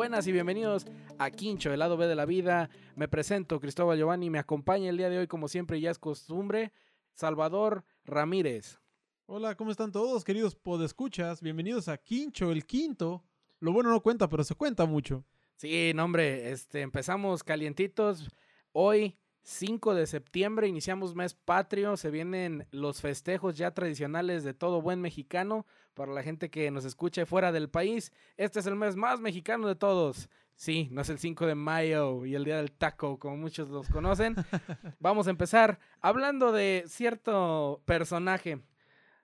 buenas y bienvenidos a Quincho, el lado B de la vida. Me presento, Cristóbal Giovanni, me acompaña el día de hoy, como siempre ya es costumbre, Salvador Ramírez. Hola, ¿cómo están todos, queridos podescuchas? Bienvenidos a Quincho, el quinto. Lo bueno no cuenta, pero se cuenta mucho. Sí, no, hombre, este, empezamos calientitos. Hoy, 5 de septiembre, iniciamos mes patrio. Se vienen los festejos ya tradicionales de todo buen mexicano. Para la gente que nos escuche fuera del país, este es el mes más mexicano de todos. Sí, no es el 5 de mayo y el día del taco, como muchos los conocen. Vamos a empezar hablando de cierto personaje.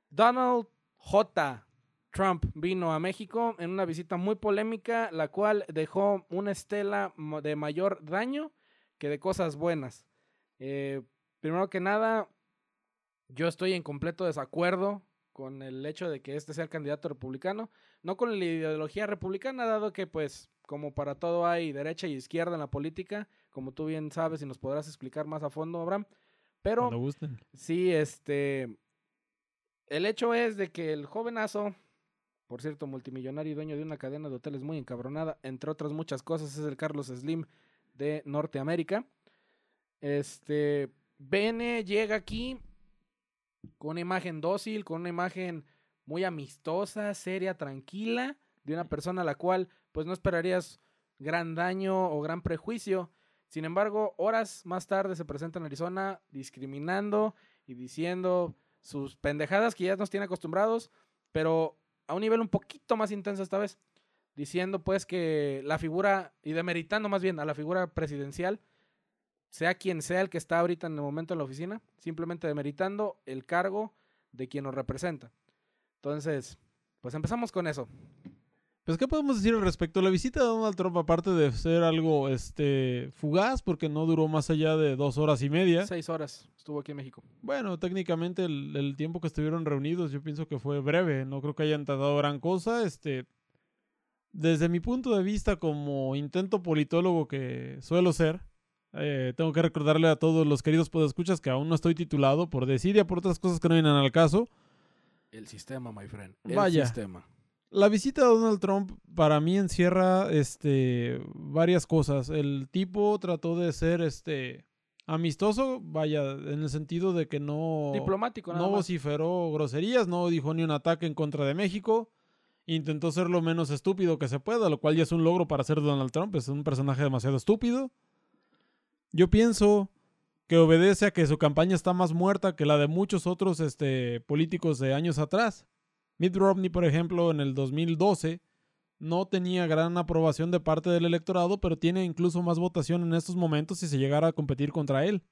Donald J. Trump vino a México en una visita muy polémica, la cual dejó una estela de mayor daño que de cosas buenas. Eh, primero que nada, yo estoy en completo desacuerdo con el hecho de que este sea el candidato republicano, no con la ideología republicana, dado que pues como para todo hay derecha y izquierda en la política, como tú bien sabes y nos podrás explicar más a fondo, Abraham, pero... Gusten. Sí, este. El hecho es de que el jovenazo, por cierto, multimillonario y dueño de una cadena de hoteles muy encabronada, entre otras muchas cosas, es el Carlos Slim de Norteamérica. Este. Bene llega aquí con una imagen dócil, con una imagen muy amistosa, seria, tranquila, de una persona a la cual, pues no esperarías gran daño o gran prejuicio. Sin embargo, horas más tarde se presenta en Arizona discriminando y diciendo sus pendejadas que ya nos tiene acostumbrados, pero a un nivel un poquito más intenso esta vez, diciendo pues que la figura, y demeritando más bien a la figura presidencial, sea quien sea el que está ahorita en el momento en la oficina, simplemente demeritando el cargo de quien nos representa. Entonces, pues empezamos con eso. Pues, ¿qué podemos decir al respecto? La visita de Donald Trump, aparte de ser algo este, fugaz, porque no duró más allá de dos horas y media. Seis horas estuvo aquí en México. Bueno, técnicamente el, el tiempo que estuvieron reunidos yo pienso que fue breve. No creo que hayan tardado gran cosa. Este, desde mi punto de vista como intento politólogo que suelo ser, eh, tengo que recordarle a todos los queridos podescuchas que aún no estoy titulado por desidia, por otras cosas que no vienen al caso. El sistema, my friend. El Vaya. sistema. La visita de Donald Trump para mí encierra este varias cosas. El tipo trató de ser este amistoso, vaya, en el sentido de que no Diplomático, nada no más. vociferó groserías, no dijo ni un ataque en contra de México. Intentó ser lo menos estúpido que se pueda, lo cual ya es un logro para ser Donald Trump, es un personaje demasiado estúpido. Yo pienso que obedece a que su campaña está más muerta que la de muchos otros este, políticos de años atrás. Mitt Romney, por ejemplo, en el 2012 no tenía gran aprobación de parte del electorado, pero tiene incluso más votación en estos momentos si se llegara a competir contra él.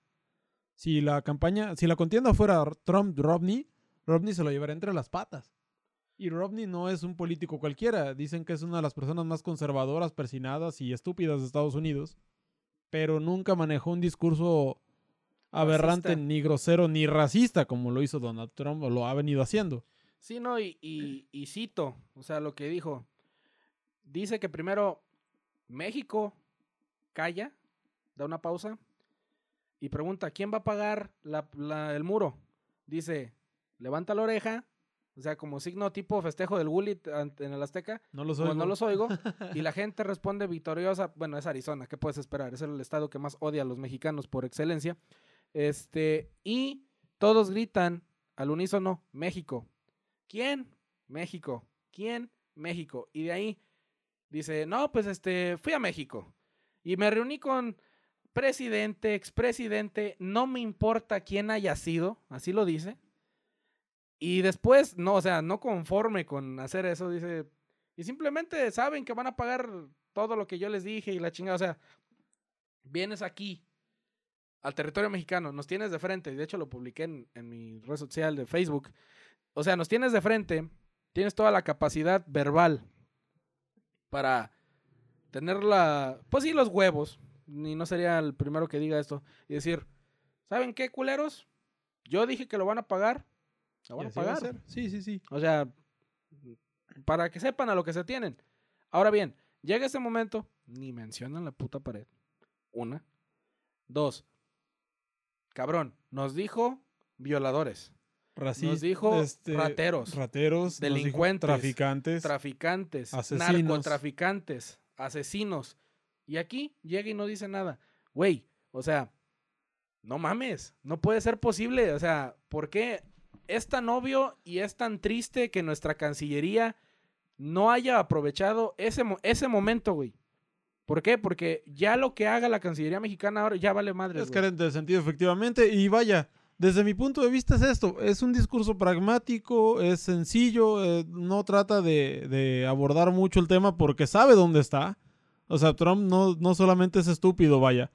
Si la campaña, si la contienda fuera Trump-Romney, Romney se lo llevaría entre las patas. Y Romney no es un político cualquiera. Dicen que es una de las personas más conservadoras, persinadas y estúpidas de Estados Unidos. Pero nunca manejó un discurso aberrante, Racista. ni grosero, ni racista, como lo hizo Donald Trump o lo ha venido haciendo. Sí, no, y, y, y cito, o sea, lo que dijo. Dice que primero México calla, da una pausa y pregunta, ¿quién va a pagar la- la- el muro? Dice, levanta la oreja, o sea, como signo tipo festejo del ante- en el Azteca, No lo como soy. no los oigo, y la gente responde victoriosa, bueno, es Arizona, ¿qué puedes esperar? Es el estado que más odia a los mexicanos por excelencia. Este, y todos gritan al unísono, México. ¿Quién? México. ¿Quién? México. Y de ahí dice, no, pues este, fui a México. Y me reuní con presidente, expresidente, no me importa quién haya sido, así lo dice. Y después, no, o sea, no conforme con hacer eso, dice, y simplemente saben que van a pagar todo lo que yo les dije y la chingada. O sea, vienes aquí al territorio mexicano, nos tienes de frente. y De hecho, lo publiqué en, en mi red social de Facebook. O sea, nos tienes de frente, tienes toda la capacidad verbal para tener la. Pues sí, los huevos. Ni no sería el primero que diga esto. Y decir, ¿saben qué, culeros? Yo dije que lo van a pagar. Lo van ¿Y a así va a pagar. Sí, sí, sí. O sea, para que sepan a lo que se tienen. Ahora bien, llega ese momento, ni mencionan la puta pared. Una. Dos. Cabrón, nos dijo violadores, Racistas. dijo rateros, Rateros. nos dijo delincuentes, traficantes. traficantes, Asesinos. narcotraficantes, asesinos. Y aquí llega y no dice nada. Güey, o sea, no mames, no puede ser posible. O sea, ¿por qué es tan obvio y es tan triste que nuestra Cancillería no haya aprovechado ese, ese momento, güey? ¿Por qué? Porque ya lo que haga la Cancillería mexicana ahora ya vale madre. Es carente de sentido, efectivamente. Y vaya, desde mi punto de vista es esto. Es un discurso pragmático, es sencillo, eh, no trata de, de abordar mucho el tema porque sabe dónde está. O sea, Trump no, no solamente es estúpido, vaya.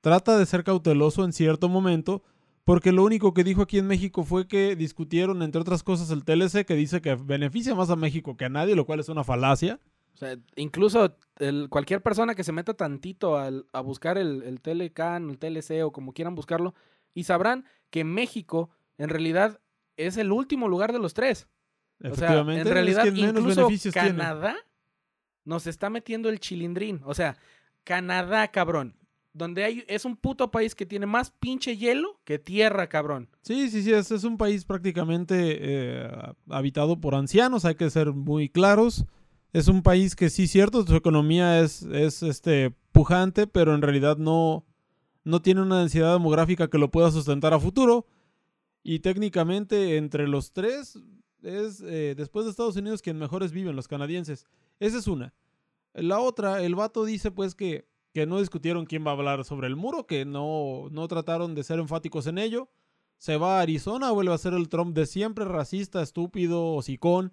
Trata de ser cauteloso en cierto momento porque lo único que dijo aquí en México fue que discutieron, entre otras cosas, el TLC que dice que beneficia más a México que a nadie, lo cual es una falacia. O sea, incluso el- cualquier persona que se meta tantito al- a buscar el, el Telecan, el TLC o como quieran buscarlo, y sabrán que México en realidad es el último lugar de los tres. O sea, Efectivamente, en realidad, incluso tiene. Canadá nos está metiendo el chilindrín. O sea, Canadá, cabrón. Donde hay, es un puto país que tiene más pinche hielo que tierra, cabrón. Sí, sí, sí, es, es un país prácticamente eh, habitado por ancianos, hay que ser muy claros. Es un país que sí, cierto, su economía es, es este, pujante, pero en realidad no, no tiene una densidad demográfica que lo pueda sustentar a futuro. Y técnicamente entre los tres es, eh, después de Estados Unidos, quien mejores viven, los canadienses. Esa es una. La otra, el vato dice pues que, que no discutieron quién va a hablar sobre el muro, que no, no trataron de ser enfáticos en ello. Se va a Arizona, vuelve a ser el Trump de siempre, racista, estúpido, hocicón.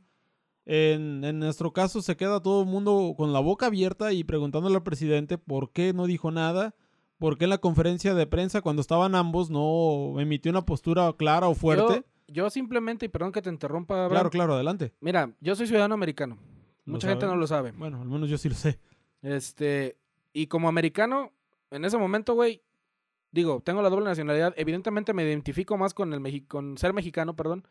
En, en nuestro caso se queda todo el mundo con la boca abierta y preguntándole al presidente por qué no dijo nada, por qué en la conferencia de prensa cuando estaban ambos no emitió una postura clara o fuerte. Yo, yo simplemente, y perdón que te interrumpa, Abraham, Claro, claro, adelante. Mira, yo soy ciudadano americano. Mucha gente no lo sabe. Bueno, al menos yo sí lo sé. Este, y como americano, en ese momento, güey, digo, tengo la doble nacionalidad. Evidentemente me identifico más con el Mexi- con ser mexicano, perdón,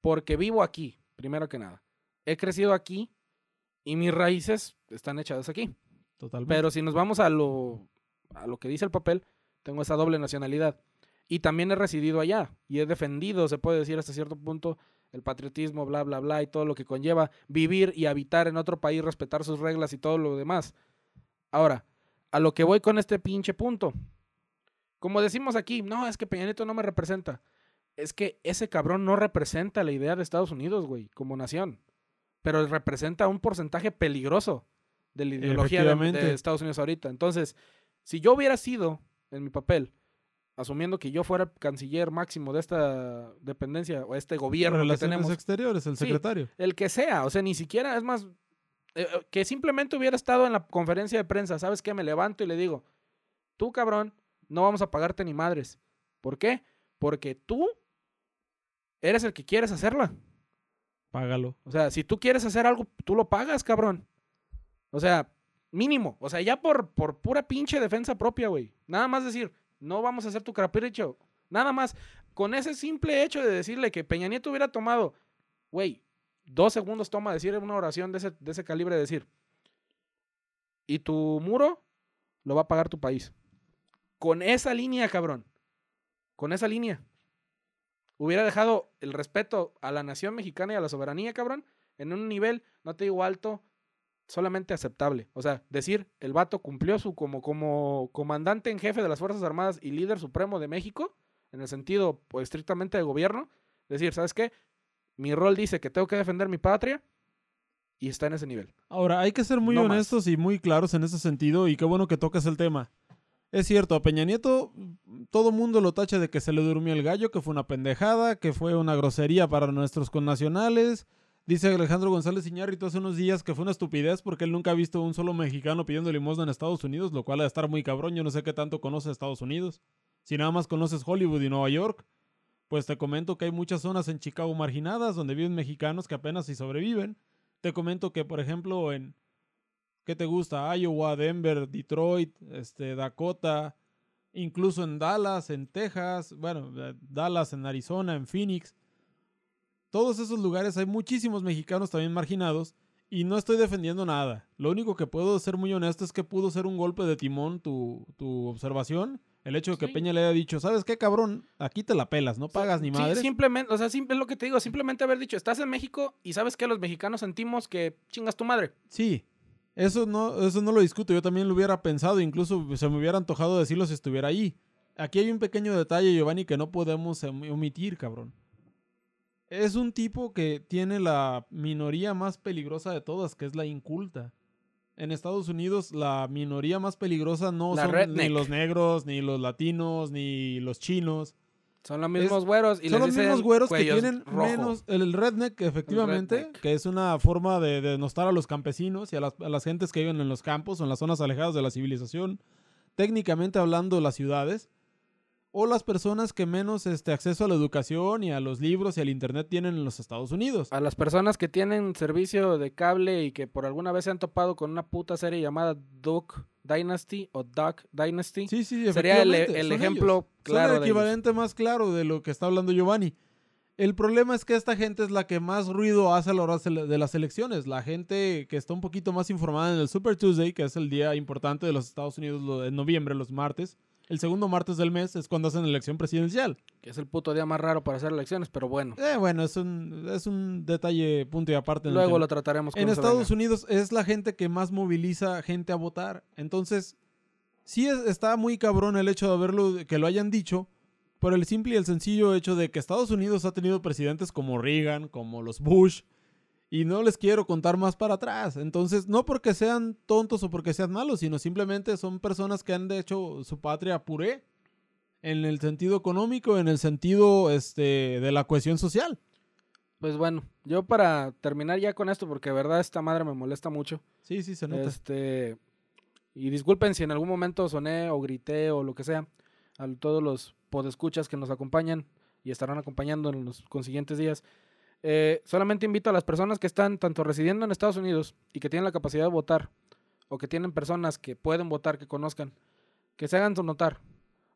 porque vivo aquí, primero que nada. He crecido aquí y mis raíces están echadas aquí. Totalmente. Pero si nos vamos a lo, a lo que dice el papel, tengo esa doble nacionalidad. Y también he residido allá y he defendido, se puede decir hasta cierto punto, el patriotismo, bla, bla, bla, y todo lo que conlleva vivir y habitar en otro país, respetar sus reglas y todo lo demás. Ahora, a lo que voy con este pinche punto. Como decimos aquí, no, es que Peña Nieto no me representa. Es que ese cabrón no representa la idea de Estados Unidos, güey, como nación. Pero representa un porcentaje peligroso de la ideología de-. Estados Unidos ahorita. Entonces, si yo hubiera sido, en mi papel, asumiendo que yo fuera el canciller máximo de esta dependencia o este gobierno que tenemos, exteriores, el Sí. secretario. el que sea, o sea, ni siquiera, es más, eh, eh, que simplemente hubiera estado en la conferencia de prensa, ¿sabes qué? Me levanto y le digo, tú cabrón, no vamos a pagarte ni madres. ¿Por qué? Porque tú eres el que quieres hacerla. Págalo. O sea, si tú quieres hacer algo, tú lo pagas, cabrón. O sea, mínimo. O sea, ya por, por pura pinche defensa propia, güey. Nada más decir, no vamos a hacer tu capricho. Nada más. Con ese simple hecho de decirle que Peña Nieto hubiera tomado, güey, dos segundos toma decir una oración de ese, de ese calibre, decir, y tu muro lo va a pagar tu país. Con esa línea, cabrón. Con esa línea. Hubiera dejado el respeto a la nación mexicana y a la soberanía, cabrón, en un nivel, no te digo alto, solamente aceptable. O sea, decir, el vato cumplió su como, como comandante en jefe de las Fuerzas Armadas y líder supremo de México, en el sentido pues, estrictamente de gobierno, decir, ¿sabes qué? Mi rol dice que tengo que defender mi patria y está en ese nivel. Ahora, hay que ser muy No más. honestos y muy claros en ese sentido y qué bueno que tocas el tema. Es cierto, a Peña Nieto todo mundo lo tacha de que se le durmió el gallo, que fue una pendejada, que fue una grosería para nuestros connacionales. Dice Alejandro González Iñárritu hace unos días que fue una estupidez porque él nunca ha visto un solo mexicano pidiendo limosna en Estados Unidos, lo cual ha de estar muy cabrón. Yo no sé qué tanto conoce Estados Unidos. Si nada más conoces Hollywood y Nueva York, pues te comento que hay muchas zonas en Chicago marginadas donde viven mexicanos que apenas si sobreviven. Te comento que, por ejemplo, en ¿qué te gusta? Iowa, Denver, Detroit, este, Dakota, incluso en Dallas, en Texas, bueno, eh, Dallas, en Arizona, en Phoenix. Todos esos lugares hay muchísimos mexicanos también marginados y no estoy defendiendo nada. Lo único que puedo ser muy honesto es que pudo ser un golpe de timón tu, tu observación. El hecho de que Sí. Peña le haya dicho, ¿sabes qué, cabrón? Aquí te la pelas, no pagas ni Sí, madre. simplemente, o sea, simple, es lo que te digo, simplemente haber dicho, estás en México y sabes que los mexicanos sentimos que chingas tu madre. Sí, Eso no, eso no lo discuto, yo también lo hubiera pensado, incluso se me hubiera antojado decirlo si estuviera ahí. Aquí hay un pequeño detalle, Giovanni, que no podemos em- omitir, cabrón. Es un tipo que tiene la minoría más peligrosa de todas, que es la inculta. En Estados Unidos, la minoría más peligrosa no La son ni los negros, ni los latinos, ni los chinos. Son los mismos güeros y son los mismos güeros que tienen rojo. menos. El, redneck, efectivamente, redneck. que es una forma de de denostar a los campesinos y a las, a las gentes que viven en los campos o en las zonas alejadas de la civilización. Técnicamente hablando, las ciudades. O las personas que menos este, acceso a la educación y a los libros y al internet tienen en los Estados Unidos. A las personas que tienen servicio de cable y que por alguna vez se han topado con una puta serie llamada Duck Dynasty o Duck Dynasty. Sí, sí, Sería el, ejemplo ellos. claro Son el equivalente más claro de lo que está hablando Giovanni. El problema es que esta gente es la que más ruido hace a la hora de las elecciones. La gente que está un poquito más informada en el Super Tuesday, que es el día importante de los Estados Unidos en noviembre, los martes. El segundo martes del mes es cuando hacen la elección presidencial. Que es el puto día más raro para hacer elecciones, pero bueno. Eh, bueno, es un, es un detalle punto y aparte. en Luego lo trataremos En cuando se Estados venga. Unidos es la gente que más moviliza gente a votar. Entonces, sí es- está muy cabrón el hecho de haberlo, que lo hayan dicho, por el simple y el sencillo hecho de que Estados Unidos ha tenido presidentes como Reagan, como los Bush, y no les quiero contar más para atrás. Entonces, no porque sean tontos o porque sean malos, sino simplemente son personas que han hecho su patria puré en el sentido económico, en el sentido este, de la cohesión social. Pues bueno, yo para terminar ya con esto, porque de verdad esta madre me molesta mucho. Sí, sí, se nota. Este, y disculpen si en algún momento soné o grité o lo que sea a todos los podescuchas que nos acompañan y estarán acompañando en los consiguientes días. Eh, solamente invito a las personas que están tanto residiendo en Estados Unidos y que tienen la capacidad de votar o que tienen personas que pueden votar, que conozcan, que se hagan notar.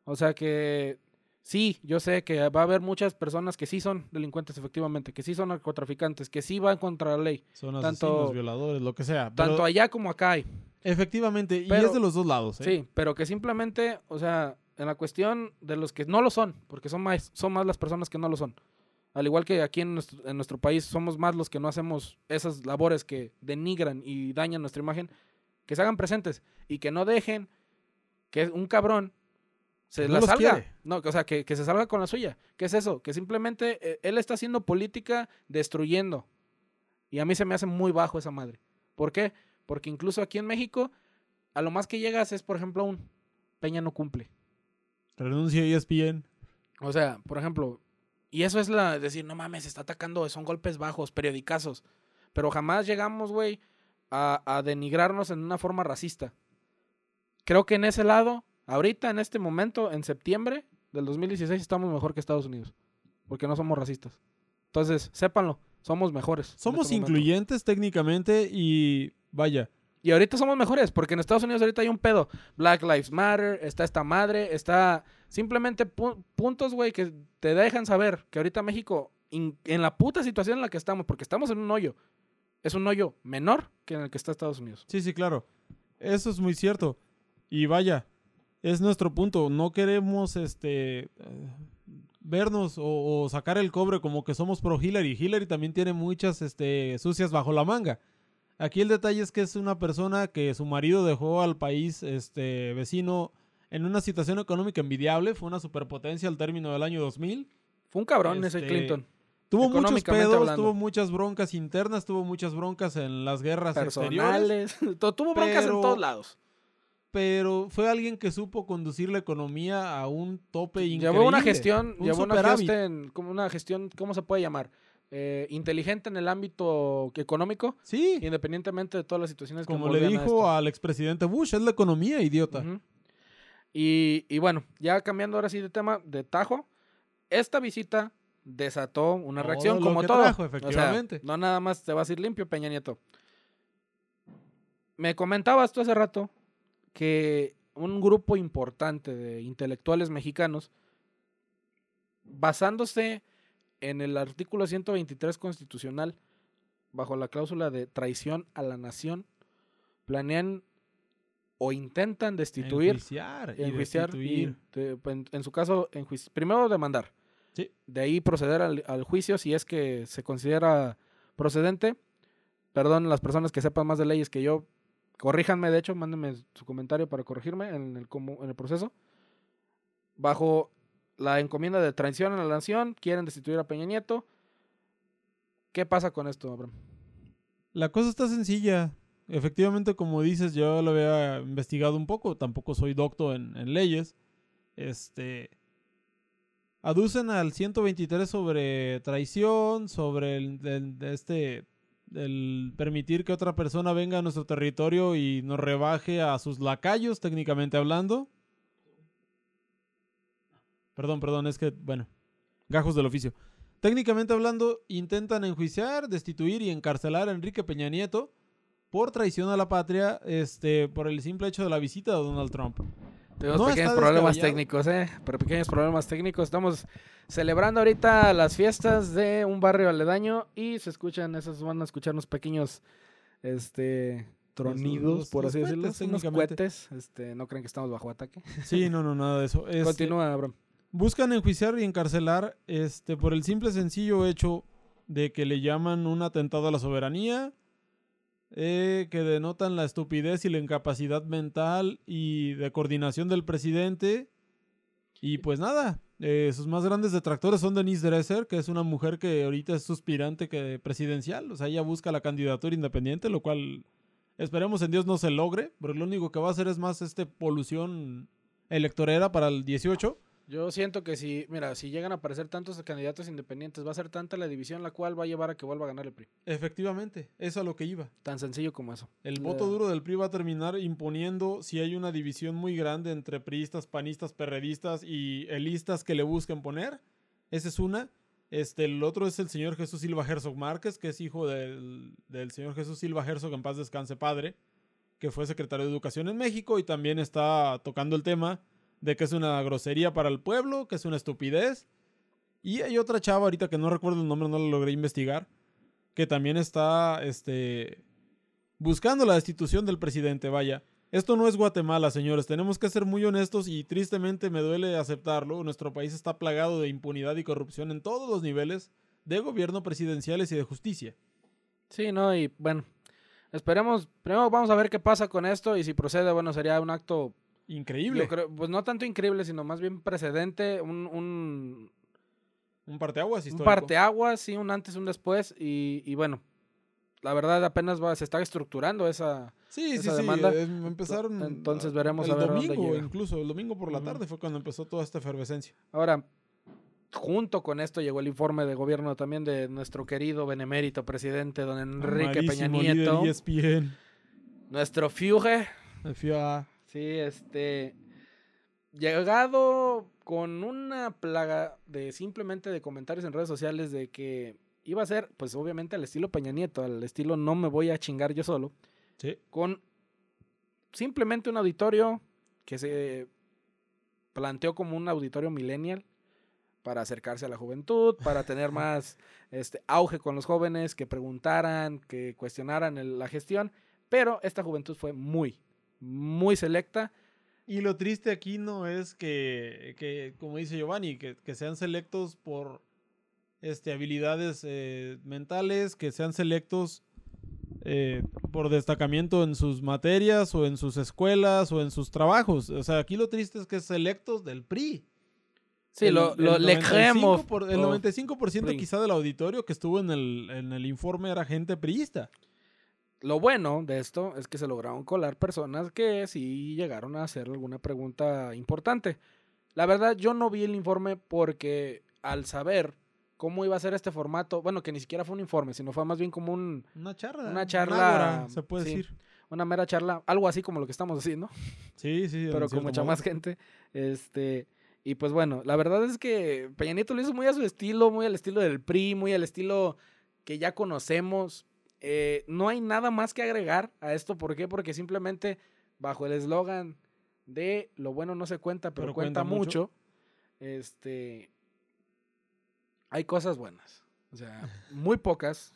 O sea que sí, yo sé que va a haber muchas personas que sí son delincuentes efectivamente, que sí son narcotraficantes, que sí van contra la ley, Son tanto- asesinos, violadores, lo que sea. pero- tanto allá como acá hay. Efectivamente, y es de los dos lados. ¿eh? Sí, pero que simplemente, o sea, en la cuestión de los que no lo son, porque son más, son más las personas que no lo son. Al igual que aquí en nuestro, en nuestro país somos más los que no hacemos esas labores que denigran y dañan nuestra imagen, que se hagan presentes y que no dejen que un cabrón se No la salga. quiere. No, o sea, que, que se salga con la suya. ¿Qué es eso? Que simplemente eh, él está haciendo política destruyendo. Y a mí se me hace muy bajo esa madre. ¿Por qué? Porque incluso aquí en México, a lo más que llegas es, por ejemplo, un Peña no cumple. Renuncia a E ESPN. O sea, por ejemplo, y eso es la decir, no mames, se está atacando, son golpes bajos, periodicazos. Pero jamás llegamos, güey, a, a denigrarnos en una forma racista. Creo que en ese lado, ahorita, en este momento, en septiembre del 2016, estamos mejor que Estados Unidos. Porque no somos racistas. Entonces, sépanlo, somos mejores. Somos este incluyentes técnicamente y vaya, Y ahorita somos mejores, porque en Estados Unidos ahorita hay un pedo. Black Lives Matter, está esta madre, está simplemente pu- puntos, güey, que te dejan saber que ahorita México, en la puta situación en la que estamos, porque estamos en un hoyo, es un hoyo menor que en el que está Estados Unidos. sí, sí, claro. Eso es muy cierto. Y vaya, es nuestro punto. No queremos este vernos o, o sacar el cobre como que somos pro Hillary. Hillary también tiene muchas este, sucias bajo la manga. Aquí el detalle es que es una persona que su marido dejó al país este, vecino en una situación económica envidiable. Fue una superpotencia al término del año 2000. Fue un cabrón ese Este, Clinton. Tuvo muchos pedos, hablando. tuvo muchas broncas internas, tuvo muchas broncas en las guerras exteriores. Personales. Tu- Tuvo broncas pero- en todos lados. Pero fue alguien que supo conducir la economía a un tope increíble. Llevó una gestión, un llevó una gestión, como una gestión, ¿cómo se puede llamar? Eh, inteligente en el ámbito económico, Sí, independientemente de todas las situaciones que como le dijo al expresidente Bush, es la economía, idiota. Y, y bueno, ya cambiando ahora sí de tema, de Tajo, esta visita desató una Todo reacción como que todo. trajo, O sea, efectivamente. no nada más te vas a ir limpio, Peña Nieto. Me comentabas tú hace rato que un grupo importante de intelectuales mexicanos, basándose en el artículo 123 constitucional, bajo la cláusula de traición a la nación, planean o intentan destituir, Enjuiciar y enjuiciar y, de- en, en su caso, enjuici- primero demandar. Sí. De ahí proceder al, al juicio si es que se considera procedente. Perdón, las personas que sepan más de leyes que yo, corríjanme, de hecho, mándenme su comentario para corregirme en el, en el proceso. Bajo la encomienda de traición a la nación, quieren destituir a Peña Nieto. ¿Qué pasa con esto, Abraham? La cosa está sencilla. Efectivamente, como dices, yo lo había investigado un poco. Tampoco soy docto en, en leyes. Este. Aducen al 123 sobre traición, sobre el, el- este. El permitir que otra persona venga a nuestro territorio y nos rebaje a sus lacayos, técnicamente hablando. Perdón, perdón, es que, bueno, gajos del oficio. Técnicamente hablando, intentan enjuiciar, destituir y encarcelar a Enrique Peña Nieto por traición a la patria, este, por el simple hecho de la visita de Donald Trump. Tenemos No pequeños problemas técnicos, ¿eh? Pero pequeños problemas técnicos. Estamos celebrando ahorita las fiestas de un barrio aledaño y se escuchan, esos van a escuchar unos pequeños, este, tronidos, los- por los así decirlo. Unos cohetes. Este, no creen que estamos bajo ataque. Sí, no, no, nada de eso. Este, Continúa, Abraham. Buscan enjuiciar y encarcelar este, por el simple sencillo hecho de que le llaman un atentado a la soberanía, eh, que denotan la estupidez y la incapacidad mental y de coordinación del presidente. Y pues nada, eh, sus más grandes detractores son Denise Dresser, que es una mujer que ahorita es suspirante que presidencial, o sea, ella busca la candidatura independiente, lo cual esperemos en Dios no se logre, pero lo único que va a hacer es más este polución electorera para el 18. Yo siento que si, mira, si llegan a aparecer tantos candidatos independientes, va a ser tanta la división la cual va a llevar a que vuelva a ganar el PRI. Efectivamente, eso a lo que iba. Tan sencillo como eso. El voto duro del PRI va a terminar imponiendo si hay una división muy grande entre priistas, panistas, perredistas y elistas que le busquen poner. Esa es una. Este, el otro es el señor Jesús Silva Herzog Márquez, que es hijo del, del señor Jesús Silva Herzog, en paz descanse padre, que fue secretario de Educación en México y también está tocando el tema de que es una grosería para el pueblo, que es una estupidez. Y hay otra chava ahorita que no recuerdo el nombre, no la logré investigar, que también está este, buscando la destitución del presidente, vaya. Esto no es Guatemala, señores. Tenemos que ser muy honestos y tristemente me duele aceptarlo. Nuestro país está plagado de impunidad y corrupción en todos los niveles de gobierno presidenciales y de justicia. Sí, no, y bueno, esperemos, primero vamos a ver qué pasa con esto y si procede, bueno, sería un acto, Increíble. yo creo, pues no tanto increíble, sino más bien precedente, un, un, Un parteaguas un histórico. parteaguas, sí, un antes, un después y, y bueno, la verdad apenas va, se está estructurando esa... Sí, sí, esa sí. demanda. eh, empezaron. Entonces veremos el a ver dónde domingo, llega. incluso. El domingo por la tarde fue cuando empezó toda esta efervescencia. Ahora, junto con esto llegó el informe de gobierno también de nuestro querido benemérito presidente don Enrique Peña Nieto, ESPN. nuestro Fiuge, El FIA. Sí, este. Llegado con una plaga de simplemente de comentarios en redes sociales de que iba a ser, pues obviamente al estilo Peña Nieto, al estilo no me voy a chingar yo solo, Sí. con simplemente un auditorio que se planteó como un auditorio millennial para acercarse a la juventud, para tener más este, auge con los jóvenes, que preguntaran, que cuestionaran el- la gestión, pero esta juventud fue muy, muy selecta. Y lo triste aquí no es que, que, como dice Giovanni, que, que sean selectos por este, habilidades eh, mentales, que sean selectos eh, por destacamiento en sus materias o en sus escuelas o en sus trabajos. O sea, aquí lo triste es que es selectos del PRI. Sí, El- lo, el lo le 95 creemos. por- El Oh, 95% PRI. quizá del auditorio que estuvo en el, en el informe era gente priista. Lo bueno de esto es que se lograron colar personas que sí llegaron a hacer alguna pregunta importante. La verdad, yo no vi el informe porque al saber cómo iba a ser este formato, bueno, que ni siquiera fue un informe, sino fue más bien como un, Una charla. Una charla, ágora, se puede sí, decir. una mera charla, algo así como lo que estamos haciendo, Sí, sí. pero con mucha modo. más gente. Este, y pues bueno, la verdad es que Peña Nieto lo hizo muy a su estilo, muy al estilo del PRI, muy al estilo que ya conocemos. Eh, no hay nada más que agregar a esto. ¿Por qué? Porque simplemente bajo el eslogan de lo bueno no se cuenta, pero, Pero cuenta, cuenta mucho. mucho, este, hay cosas buenas. O sea, muy pocas.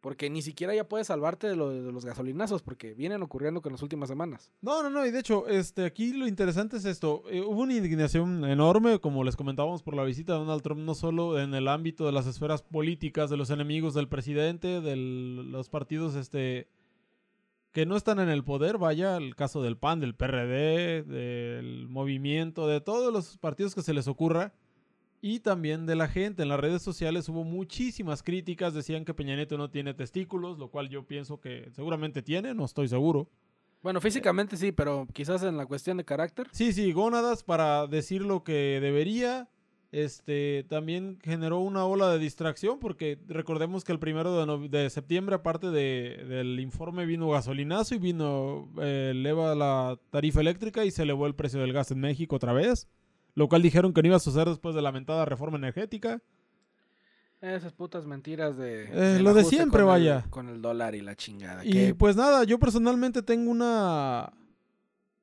Porque ni siquiera ya puedes salvarte de, lo- de los gasolinazos, porque vienen ocurriendo con las últimas semanas. No, no, no, y de hecho, este, aquí lo interesante es esto. eh, hubo una indignación enorme, como les comentábamos, por la visita de Donald Trump, no solo en el ámbito de las esferas políticas, de los enemigos del presidente, de los partidos este, que no están en el poder, vaya, el caso del PAN, del PRD, del movimiento, de todos los partidos que se les ocurra, y también de la gente. En las redes sociales hubo muchísimas críticas, decían que Peña Nieto no tiene testículos, lo cual yo pienso que seguramente tiene, no estoy seguro. Bueno, físicamente sí, pero quizás en la cuestión de carácter. Sí, sí, gónadas para decir lo que debería. Este también generó una ola de distracción porque recordemos que el primero de, no- de septiembre, aparte de- del informe, vino gasolinazo y vino eh, eleva la tarifa eléctrica y se elevó el precio del gas en México otra vez. Lo cual dijeron que no iba a suceder después de la lamentada reforma energética. Esas putas mentiras de. Eh, lo de siempre, con el- vaya. con el dólar y la chingada. Y que- pues nada, yo personalmente tengo una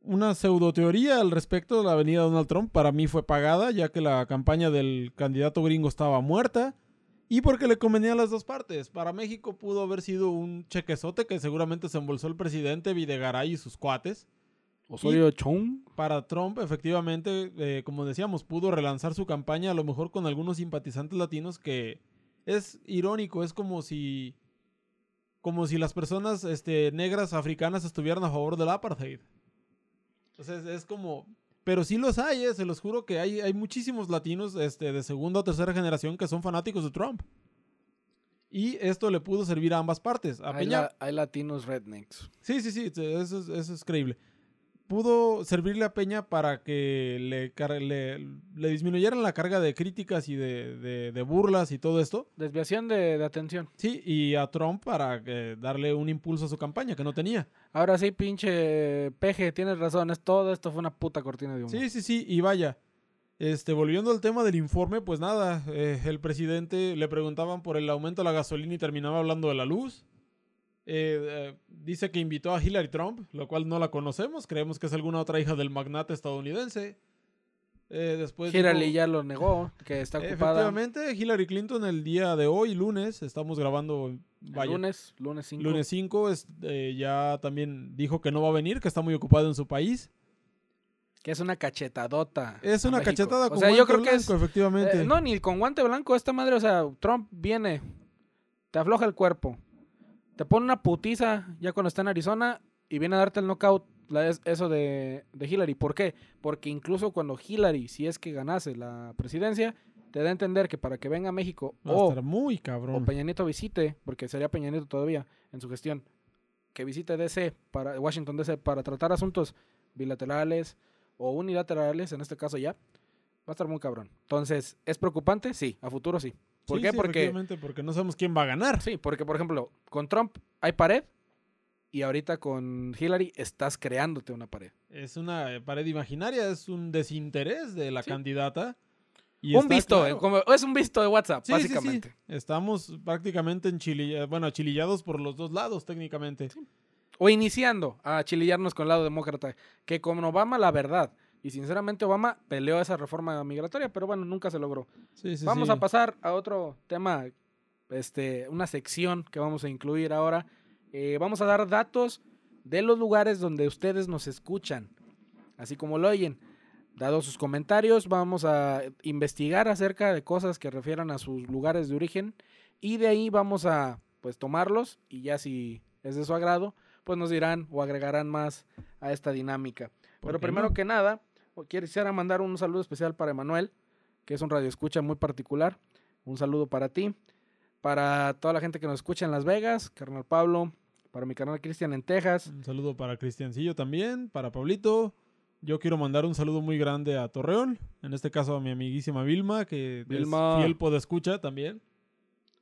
una pseudo teoría al respecto de la avenida Donald Trump. Para mí fue pagada, ya que la campaña del candidato gringo estaba muerta. Y porque le convenía a las dos partes. Para México pudo haber sido un chequezote que seguramente se embolsó el presidente Videgaray y sus cuates. Osorio Chong. Para Trump, efectivamente, eh, como decíamos, pudo relanzar su campaña a lo mejor con algunos simpatizantes latinos que es irónico, es como si como si las personas este, negras africanas estuvieran a favor del apartheid. Entonces es como... Pero sí los hay, eh, se los juro que hay, hay muchísimos latinos este, de segunda o tercera generación que son fanáticos de Trump. Y esto le pudo servir a ambas partes. A Hay, Peña, la- hay latinos rednecks. Sí, sí, sí, eso es, eso es creíble. Pudo servirle a Peña para que le, le, le disminuyeran la carga de críticas y de, de- de burlas y todo esto. Desviación de, de atención. Sí, y a Trump para que darle un impulso a su campaña que no tenía. Ahora sí, pinche peje, tienes razón. Es todo esto fue una puta cortina de humo. Sí, sí, sí, y vaya. Este, volviendo al tema del informe, pues nada, eh, el presidente le preguntaban por el aumento de la gasolina y terminaba hablando de la luz. Eh, eh, dice que invitó a Hillary Trump, lo cual no la conocemos, creemos que es alguna otra hija del magnate estadounidense. Eh, después Hillary dijo- ya lo negó, que está ocupada. Efectivamente, Hillary Clinton el día de hoy, lunes, estamos grabando, vaya, lunes, lunes 5. lunes 5, es- eh, ya también dijo que no va a venir, que está muy ocupado en su país. Que es una cachetadota. Es una México. cachetada O con sea, yo guante creo que es. blanco, efectivamente. eh, no, ni con guante blanco. Esta madre, o sea, Trump viene, te afloja el cuerpo, te pone una putiza ya cuando está en Arizona y viene a darte el knockout. la- es- eso de, de Hillary. ¿Por qué? Porque incluso cuando Hillary, si es que ganase la presidencia, te da a entender que para que venga a México Va a o muy o. Peña Nieto visite, porque sería Peña Nieto todavía en su gestión, que visite DC para Washington DC para tratar asuntos bilaterales o unilaterales, en este caso ya, va a estar muy cabrón. Entonces, ¿es preocupante? Sí, a futuro sí. ¿Por Sí, qué? sí, porque porque no sabemos quién va a ganar. sí, porque por ejemplo, con Trump hay pared y ahorita con Hillary estás creándote una pared. Es una pared imaginaria, es un desinterés de la Sí. candidata. y un visto, claro. eh, como, es un visto de WhatsApp, Sí, sí, sí. básicamente. Estamos prácticamente en Chile, bueno, achilillados por los dos lados técnicamente. O iniciando a chilillarnos con el lado demócrata. Que con Obama, la verdad. Y sinceramente, Obama peleó esa reforma migratoria, pero bueno, nunca se logró. Sí, sí, vamos sí. a pasar a otro tema, este, una sección que vamos a incluir ahora. Eh, vamos a dar datos de los lugares donde ustedes nos escuchan, así como lo oyen. Dados sus comentarios, vamos a investigar acerca de cosas que refieran a sus lugares de origen y de ahí vamos a pues tomarlos y ya si es de su agrado, pues nos dirán o agregarán más a esta dinámica. ¿Por Pero primero no? que nada, quisiera mandar un saludo especial para Emanuel, que es un radio escucha muy particular. Un saludo para ti, para toda la gente que nos escucha en Las Vegas, carnal Pablo, para mi carnal Cristian en Texas. Un saludo para Cristiancillo también, para Pablito. Yo quiero mandar un saludo muy grande a Torreón, en este caso a mi amiguísima Vilma, que Vilma. es fiel podescucha también.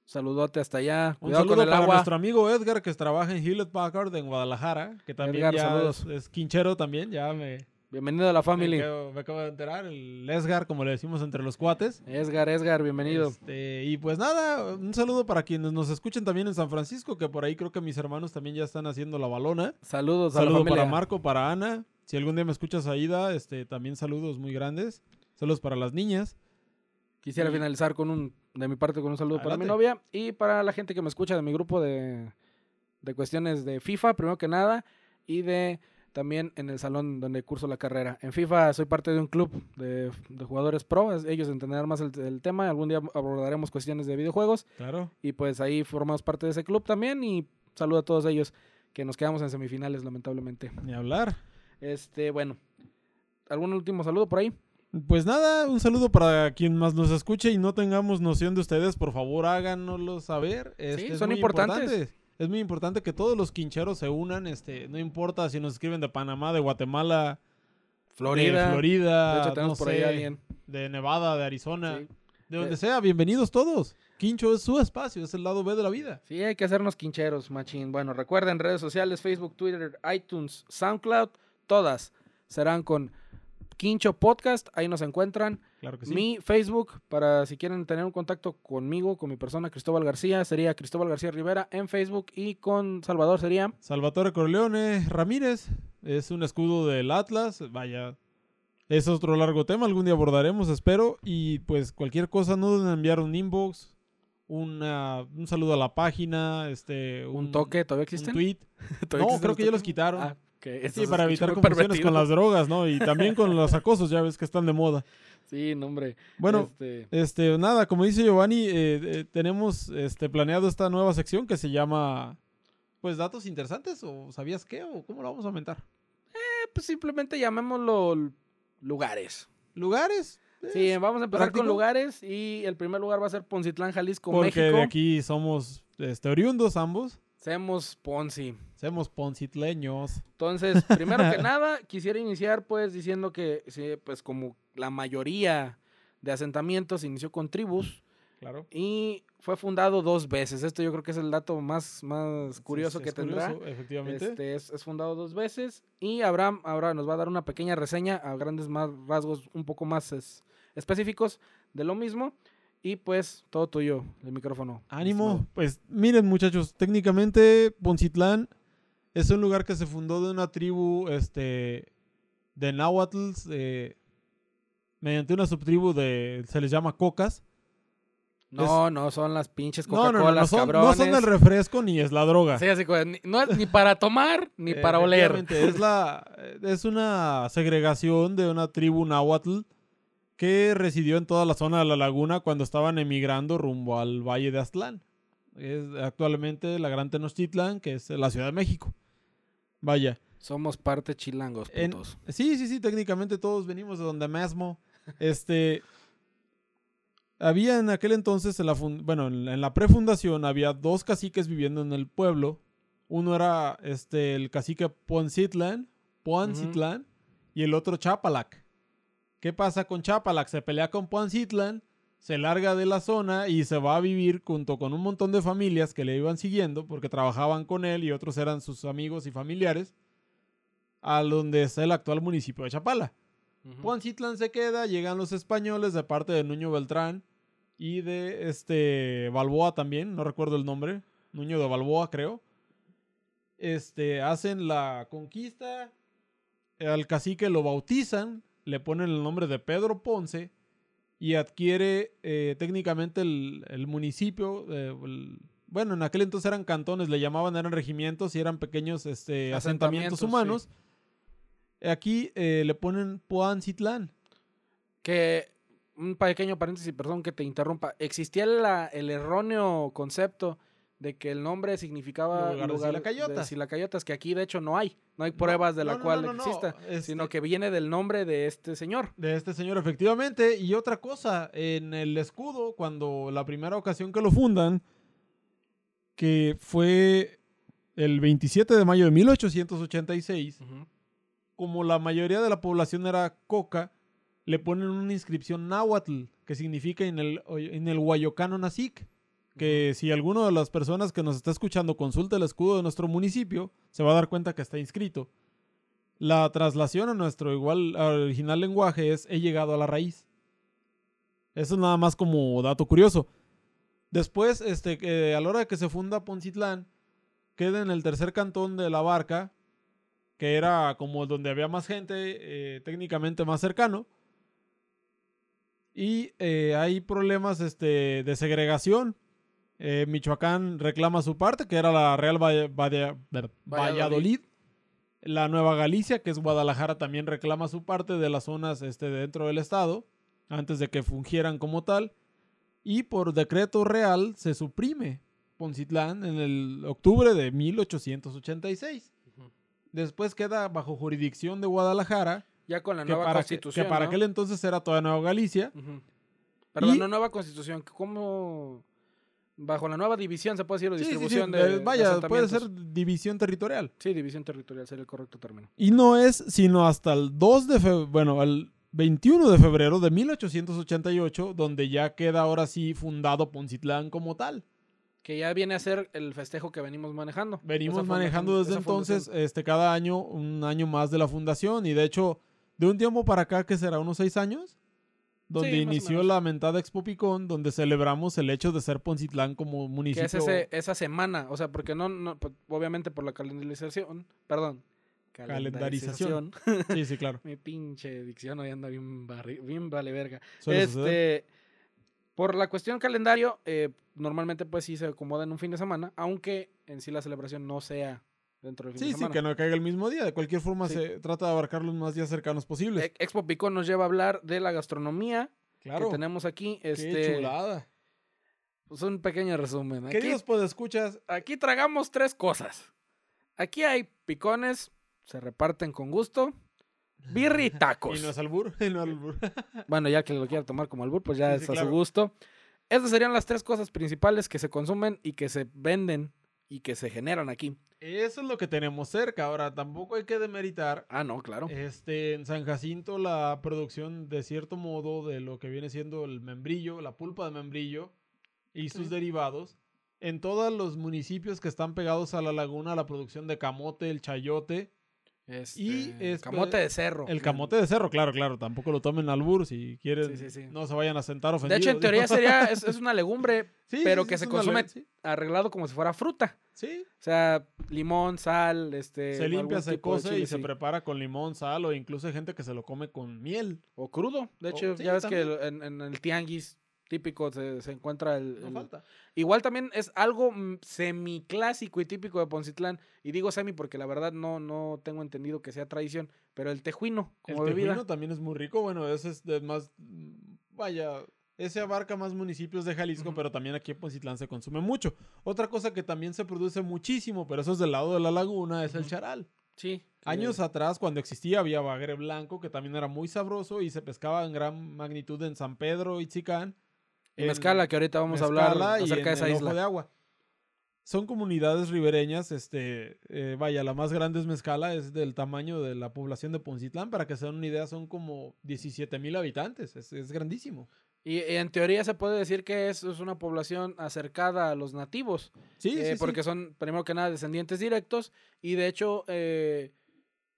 Saludote hasta allá. Un Cuidado saludo con el para agua. nuestro amigo Edgar, que trabaja en Hewlett Packard en Guadalajara, que también Edgar, ya es, es quinchero también, ya me, Bienvenido a la me, acabo, me acabo de enterar, el Edgar, como le decimos entre los cuates. Edgar, Edgar, bienvenido. Este, y pues nada, un saludo para quienes nos escuchen también en San Francisco, que por ahí creo que mis hermanos también ya están haciendo la balona. Saludos a la Saludo familia. para Marco, para Ana. Si algún día me escuchas Aida, este, también saludos muy grandes. Saludos para las niñas. Quisiera Y- finalizar con un, de mi parte, con un saludo para mi novia y para la gente que me escucha de mi grupo de, de cuestiones de FIFA, primero que nada, y de también en el salón donde curso la carrera. En FIFA soy parte de un club de, de jugadores pro, ellos entenderán más el, el tema, algún día abordaremos cuestiones de videojuegos Claro. y pues ahí formamos parte de ese club también y saludo a todos ellos que nos quedamos en semifinales, lamentablemente. Ni hablar. Este, bueno. ¿Algún último saludo por ahí? Pues nada, un saludo para quien más nos escuche y no tengamos noción de ustedes, por favor háganoslo saber. Este, es son importantes. Es muy importante que todos los quincheros se unan, este, no importa si nos escriben de Panamá, de Guatemala, Florida. de Florida, De hecho, tenemos no por ahí sé, a alguien. de Nevada, de Arizona, Sí. de donde Eh. sea, bienvenidos todos. Quincho es su espacio, es el lado B de la vida. Sí, hay que hacernos quincheros, machín. Bueno, recuerden, redes sociales, Facebook, Twitter, iTunes, SoundCloud, todas serán con Quincho Podcast, ahí nos encuentran. Claro que sí. Mi Facebook, para si quieren tener un contacto conmigo, con mi persona Cristóbal García, sería Cristóbal García Rivera en Facebook y con Salvador sería... Salvatore Corleone Ramírez es un escudo del Atlas. Vaya, es otro largo tema. Algún día abordaremos, espero. Y pues cualquier cosa, no duden en enviar un inbox, una- un saludo a la página, este, Un, toque, ¿todavía un existen? tweet. ¿Todavía No, existen creo que ya los quitaron. Ah, Sí, para evitar confusiones con las drogas, ¿no? Y también con los acosos, ya ves que están de moda. Sí, no, hombre. Bueno, Este, este, nada, como dice Giovanni, eh, eh, tenemos este, planeado esta nueva sección que se llama, pues, datos interesantes, o ¿sabías qué? ¿O cómo lo vamos a aumentar? pues simplemente llamémoslo lugares. ¿Lugares? Sí, vamos a empezar práctico. con lugares y el primer lugar va a ser Poncitlán, Jalisco, Porque México. de aquí somos este, oriundos ambos. Seamos Ponzi. Somos poncitleños. Entonces, primero que nada, quisiera iniciar pues diciendo que, sí, pues como la mayoría de asentamientos inició con tribus Claro. y fue fundado dos veces. Esto yo creo que es el dato más, más curioso que tendrá. efectivamente. Este, es, es fundado dos veces y Abraham ahora nos va a dar una pequeña reseña a grandes más rasgos un poco más es- específicos de lo mismo. Y pues todo tuyo, el micrófono. Ánimo. Pues miren muchachos, técnicamente Poncitlán es un lugar que se fundó de una tribu este, de náhuatls eh, mediante una subtribu de, se les llama cocas. No, no, son las pinches No, no, no, no son, no son el refresco ni es la droga. Sí, así ni, no es ni para tomar ni Eh, para oler. Es, la, es una segregación de una tribu náhuatl que residió en toda la zona de la laguna cuando estaban emigrando rumbo al Valle de Aztlán. Es actualmente la Gran Tenochtitlán, que es la Ciudad de México. Vaya. Somos parte chilangos, En- putos. Sí, sí, sí, técnicamente todos venimos de donde mismo. Este. Había en aquel entonces, en la bueno, en la, prefundación, había dos caciques viviendo en el pueblo. Uno era este, el cacique Poncitlán, Poncitlán, y el otro Chapalac. ¿Qué pasa con Chapalac? Se pelea con Poncitlán, se larga de la zona y se va a vivir junto con un montón de familias que le iban siguiendo porque trabajaban con él y otros eran sus amigos y familiares a donde está el actual municipio de Chapala. Ujú. Poncitlán se queda, llegan los españoles de parte de Nuño Beltrán y de este Balboa también, no recuerdo el nombre, Nuño de Balboa creo. Este, hacen la conquista, al cacique lo bautizan, le ponen el nombre de Pedro Ponce y adquiere eh, técnicamente el, el municipio, eh, el- bueno, en aquel entonces eran cantones, le llamaban, eran regimientos y eran pequeños este, asentamientos Asentamientos, humanos. Aquí eh, le ponen Poancitlán. Que, un pequeño paréntesis, perdón que te interrumpa. Existía la- el erróneo concepto de que el nombre significaba Lugar de Silacayotas. Silacayotas, que aquí de hecho no hay. No hay pruebas de la no, cual no, exista, Este- sino que viene del nombre de este señor. De este señor, efectivamente. Y otra cosa, en el escudo, cuando la primera ocasión que lo fundan, que fue el 27 de mayo de 1886, como la mayoría de la población era coca, le ponen una inscripción náhuatl, que significa en el, en el Huayocano. Que si alguno de las personas que nos está escuchando consulta el escudo de nuestro municipio, se va a dar cuenta que está inscrito. La traslación a nuestro igual original lenguaje es he llegado a la raíz. Eso es nada más como dato curioso. Después, este, a la hora de que se funda Poncitlán, queda en el tercer cantón de la barca, que era como donde había más gente, eh, técnicamente más cercano. Y eh, hay problemas este, de segregación. Eh, Michoacán reclama su parte, que era la Real Valle- Valle- Ver- Valladolid. Valladolid. La Nueva Galicia, que es Guadalajara, también reclama su parte de las zonas este, dentro del estado, antes de que fungieran como tal. Y por decreto real se suprime Poncitlán en el octubre de 1886. Ujú. Después queda bajo jurisdicción de Guadalajara, Ya con la que nueva para, constitución. que para ¿no? aquel entonces era toda Nueva Galicia. Perdón, Y- no nueva constitución. ¿Cómo? Bajo la nueva división se puede decir o Sí, sí, sí, distribución de. vaya, puede ser división territorial. Sí, división territorial sería el correcto término. Y no es sino hasta el 2 de febrero, bueno, el 21 de febrero de 1888, donde ya queda ahora sí fundado Poncitlán como tal. Que ya viene a ser el festejo que venimos manejando. Venimos manejando desde entonces, este, cada año, un año más de la fundación. Y de hecho, de un tiempo para acá, que será unos seis años, donde Sí, inició la mentada Expo Picón, donde celebramos el hecho de ser Poncitlán como Que municipio. es ese, esa semana. O sea, porque no, no pues, obviamente por la calendarización. Perdón. Calendarización. Sí, sí, claro. Mi pinche dicción hoy anda bien, barri- bien vale verga. Suceder. Este, por la cuestión calendario, eh, normalmente pues sí se acomoda en un fin de semana, aunque en sí la celebración no sea dentro del fin Sí, de sí, que no caiga el mismo día. De cualquier forma, Sí. se trata de abarcar los más días cercanos posibles. Expo Picón nos lleva a hablar de la gastronomía claro. que tenemos aquí. Qué Este, chulada. pues un pequeño resumen. Aquí, Queridos podescuchas, aquí tragamos tres cosas. Aquí hay picones, se reparten con gusto. Birri y tacos. y no es albur, y no es albur. Bueno, ya que lo quiera tomar como albur, pues ya Sí, es sí, a claro. su gusto. Esas serían las tres cosas principales que se consumen y que se venden y que se generan aquí. Eso es lo que tenemos cerca. Ahora, tampoco hay que demeritar Ah, no, claro. Este, en San Jacinto, la producción, de cierto modo, de lo que viene siendo el membrillo, la pulpa de membrillo y sus Sí. derivados. En todos los municipios que están pegados a la laguna, la producción de camote, el chayote, Este, y, este, camote de cerro. el camote de cerro, claro, claro, tampoco lo tomen al bur si quieren, Sí, sí, sí. no se vayan a sentar De ofendidos. hecho, en teoría sería, es, es una legumbre Sí, pero que se es consume arreglado como si fuera fruta. sí. O sea, limón, sal, este. se limpia, se de cose y se prepara con limón, sal o incluso hay gente que se lo come con miel. O crudo. De hecho, ya ves también. que en, en el tianguis típico se, se encuentra el, No el- falta. Igual también es algo mm, semiclásico y típico de Poncitlán. Y digo semi porque la verdad no, no tengo entendido que sea tradición. Pero el tejuino como el bebida. tejuino también es muy rico. Bueno, ese es de más. Vaya, ese abarca más municipios de Jalisco, pero también aquí en Poncitlán se consume mucho. Otra cosa que también se produce muchísimo, pero eso es del lado de la laguna, es el charal. Sí. Años atrás, cuando existía, había bagre blanco, que también era muy sabroso y se pescaba en gran magnitud en San Pedro. Y en Mezcala, que ahorita vamos a hablar acerca de esa isla. de agua. Son comunidades ribereñas, este, eh, vaya, la más grande es Mezcala, es del tamaño de la población de Poncitlán, para que se den una idea, son como 17 mil habitantes, es, es grandísimo. Y, y en teoría se puede decir que es, es una población acercada a los nativos. Sí, eh, sí, sí. porque son, primero que nada, descendientes directos. Y de hecho, eh,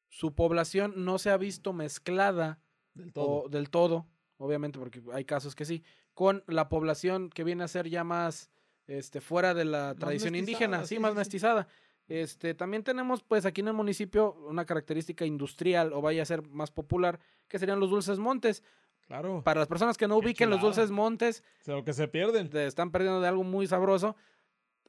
su población no se ha visto mezclada del todo. o del todo, obviamente, porque hay casos que sí, con la población que viene a ser ya más este, fuera de la tradición indígena, sí, sí, más sí, mestizada. Este, también tenemos, pues, aquí en el municipio una característica industrial, o vaya a ser más popular, que serían los dulces montes. Claro, Para las personas que no Qué ubiquen los dulces montes, o sea, lo que se pierden. te están perdiendo de algo muy sabroso.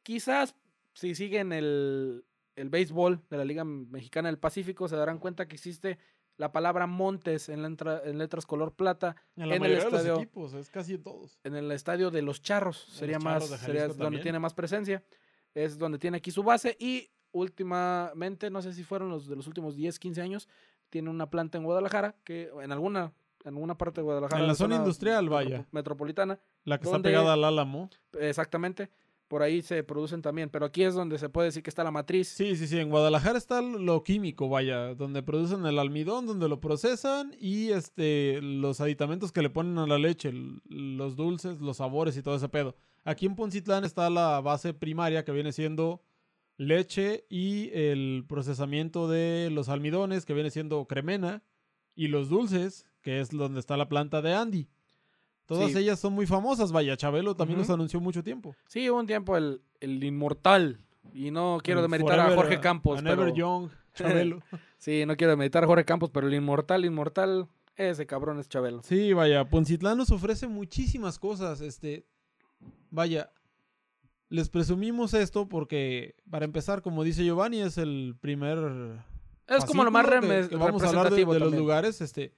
Quizás si siguen el, el béisbol de la Liga Mexicana del Pacífico, se darán cuenta que existe la palabra Montes en, en letras color plata En la en el mayoría de estadio- los equipos, es casi en todos. en el estadio de los Charros. Sería Charros más, sería donde también. tiene más presencia. Es donde tiene aquí su base. Y últimamente, no sé si fueron los de los últimos 10, 15 años, tiene una planta en Guadalajara, que en alguna, en alguna parte de Guadalajara. En la zona industrial, vaya. Metropolitana. La que ¿Dónde- está pegada al álamo. Exactamente. Por ahí se producen también, pero aquí es donde se puede decir que está la matriz. Sí, sí, sí. En Guadalajara está lo químico, vaya, donde producen el almidón, donde lo procesan y este los aditamentos que le ponen a la leche, los dulces, los sabores y todo ese pedo. Aquí en Poncitlán está la base primaria que viene siendo leche y el procesamiento de los almidones, que viene siendo cremena, y los dulces, que es donde está la planta de Andy. Todas Sí. ellas son muy famosas, vaya. Chabelo también Ujú. los anunció mucho tiempo. Sí, hubo un tiempo el, el inmortal. Y no quiero El demeritar a Jorge Campos. a Never Young, Chabelo. sí, no quiero demeritar a Jorge Campos, pero el inmortal, inmortal, ese cabrón es Chabelo. Sí, vaya, Poncitlán nos ofrece muchísimas cosas. Este, vaya, les presumimos esto porque, para empezar, como dice Giovanni, es el primer. Es como lo más reme- que vamos a hablar de, los lugares. Este,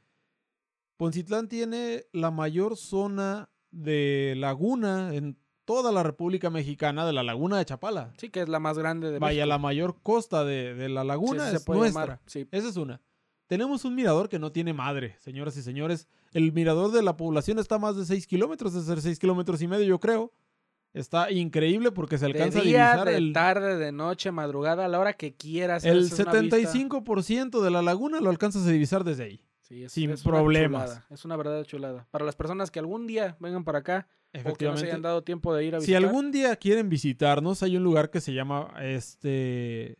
Poncitlán tiene la mayor zona de laguna en toda la República Mexicana de la Laguna de Chapala. Sí, que es la más grande de Vaya, México. la mayor costa de, de la laguna se es puede nuestra. llamar, sí. Esa es una. Tenemos un mirador que no tiene madre, señoras y señores. El mirador de la población está a más de 6 kilómetros, de ser 6 kilómetros y medio, yo creo. Está increíble porque se alcanza de día, a divisar de el, tarde, de noche, madrugada, a la hora que quieras. el haces una vista. 75% de la laguna lo alcanzas a divisar desde ahí. Sí, es- sin es una problemas. chulada, Es una verdadera chulada. Para las personas que algún día vengan para acá o que no se hayan dado tiempo de ir a Si visitar. algún día quieren visitarnos, hay un lugar que se llama este